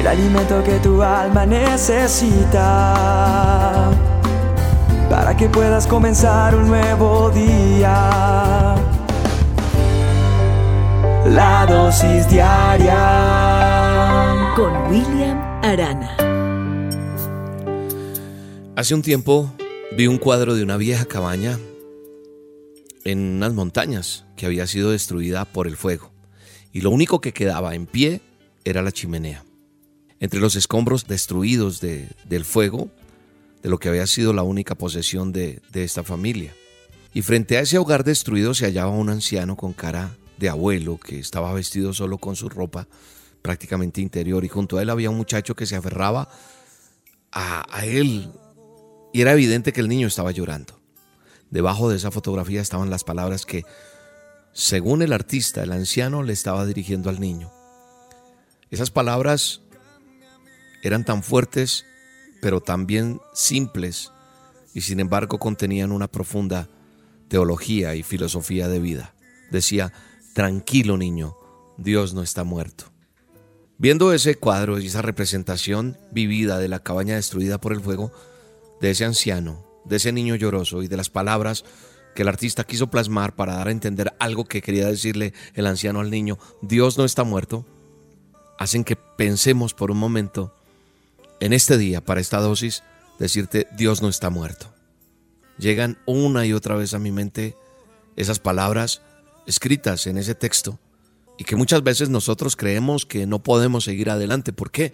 el alimento que tu alma necesita para que puedas comenzar un nuevo día. La dosis diaria con William Arana. Hace un tiempo vi un cuadro de una vieja cabaña en unas montañas que había sido destruida por el fuego y lo único que quedaba en pie era la chimenea. Entre los escombros destruidos del fuego, de lo que había sido la única posesión de, esta familia. Y frente a ese hogar destruido se hallaba un anciano con cara de abuelo que estaba vestido solo con su ropa prácticamente interior y junto a él había un muchacho que se aferraba a, a él y era evidente que el niño estaba llorando. Debajo de esa fotografía estaban las palabras que, según el artista, el anciano le estaba dirigiendo al niño. Esas palabras eran tan fuertes, pero también simples, y sin embargo contenían una profunda teología y filosofía de vida. Decía, tranquilo niño, Dios no está muerto. Viendo ese cuadro y esa representación vivida de la cabaña destruida por el fuego, de ese anciano, de ese niño lloroso y de las palabras que el artista quiso plasmar para dar a entender algo que quería decirle el anciano al niño, Dios no está muerto, hacen que pensemos por un momento en este día, para esta dosis, decirte, Dios no está muerto. Llegan una y otra vez a mi mente esas palabras escritas en ese texto y que muchas veces nosotros creemos que no podemos seguir adelante. ¿Por qué?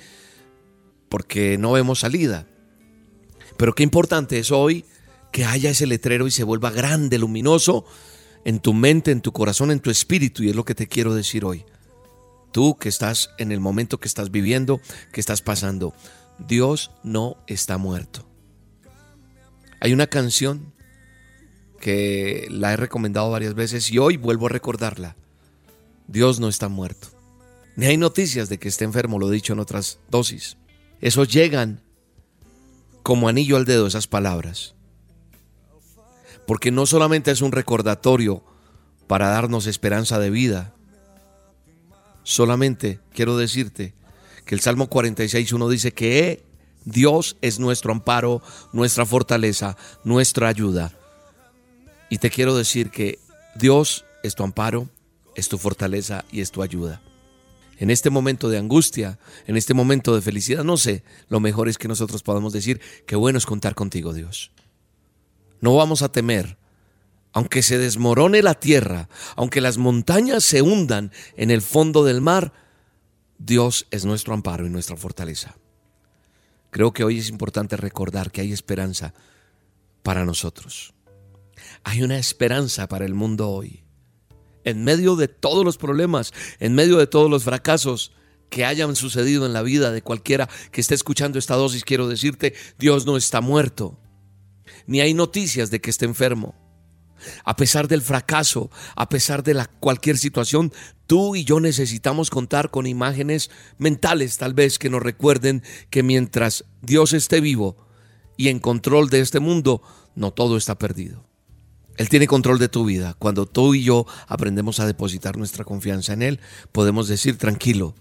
Porque no vemos salida. Pero qué importante es hoy que haya ese letrero y se vuelva grande, luminoso en tu mente, en tu corazón, en tu espíritu. Y es lo que te quiero decir hoy. Tú que estás en el momento que estás viviendo, que estás pasando, Dios no está muerto. Hay una canción que la he recomendado varias veces y hoy vuelvo a recordarla. Dios no está muerto. Ni hay noticias de que esté enfermo, lo he dicho en otras dosis. Eso llegan como anillo al dedo esas palabras. Porque no solamente es un recordatorio para darnos esperanza de vida, solamente quiero decirte que el Salmo 46.1 dice que Dios es nuestro amparo, nuestra fortaleza, nuestra ayuda. Y te quiero decir que Dios es tu amparo, es tu fortaleza y es tu ayuda en este momento de angustia, en este momento de felicidad, no sé, lo mejor es que nosotros podamos decir que bueno es contar contigo, Dios. No vamos a temer, aunque se desmorone la tierra, aunque las montañas se hundan en el fondo del mar, Dios es nuestro amparo y nuestra fortaleza. Creo que hoy es importante recordar que hay esperanza para nosotros. Hay una esperanza para el mundo hoy en medio de todos los problemas, en medio de todos los fracasos que hayan sucedido en la vida de cualquiera que esté escuchando esta dosis, quiero decirte, Dios no está muerto, ni hay noticias de que esté enfermo. A pesar del fracaso, a pesar de la, cualquier situación, tú y yo necesitamos contar con imágenes mentales tal vez que nos recuerden que mientras Dios esté vivo y en control de este mundo, no todo está perdido. Él tiene control de tu vida. Cuando tú y yo aprendemos a depositar nuestra confianza en Él, podemos decir tranquilo,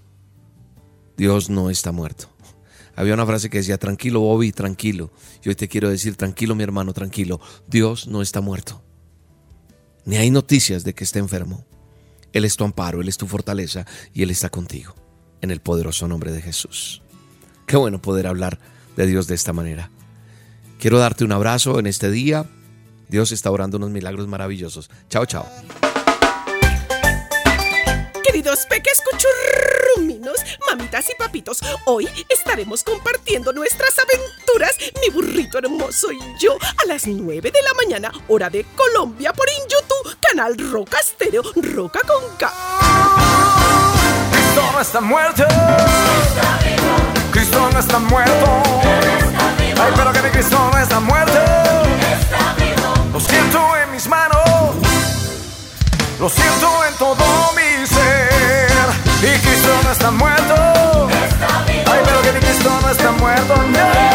Dios no está muerto. Había una frase que decía, tranquilo Bobby, tranquilo. Y hoy te quiero decir, tranquilo mi hermano, tranquilo. Dios no está muerto. Ni hay noticias de que esté enfermo. Él es tu amparo, Él es tu fortaleza y Él está contigo. En el poderoso nombre de Jesús. Qué bueno poder hablar de Dios de esta manera. Quiero darte un abrazo en este día Dios está orando unos milagros maravillosos. Chao, chao. Queridos peques cuchurruminos, mamitas y papitos, hoy estaremos compartiendo nuestras aventuras, mi burrito hermoso y yo, a las 9 de la mañana, hora de Colombia, por YouTube, canal Roca Estéreo, Roca con K. Cristo no está muerto. Cristo no está muerto. Ay, pero que mi Cristo no está muerto. Lo siento en mis manos, lo siento en todo mi ser. Y Cristo no está muerto. Ay, pero que mi Cristo no está muerto.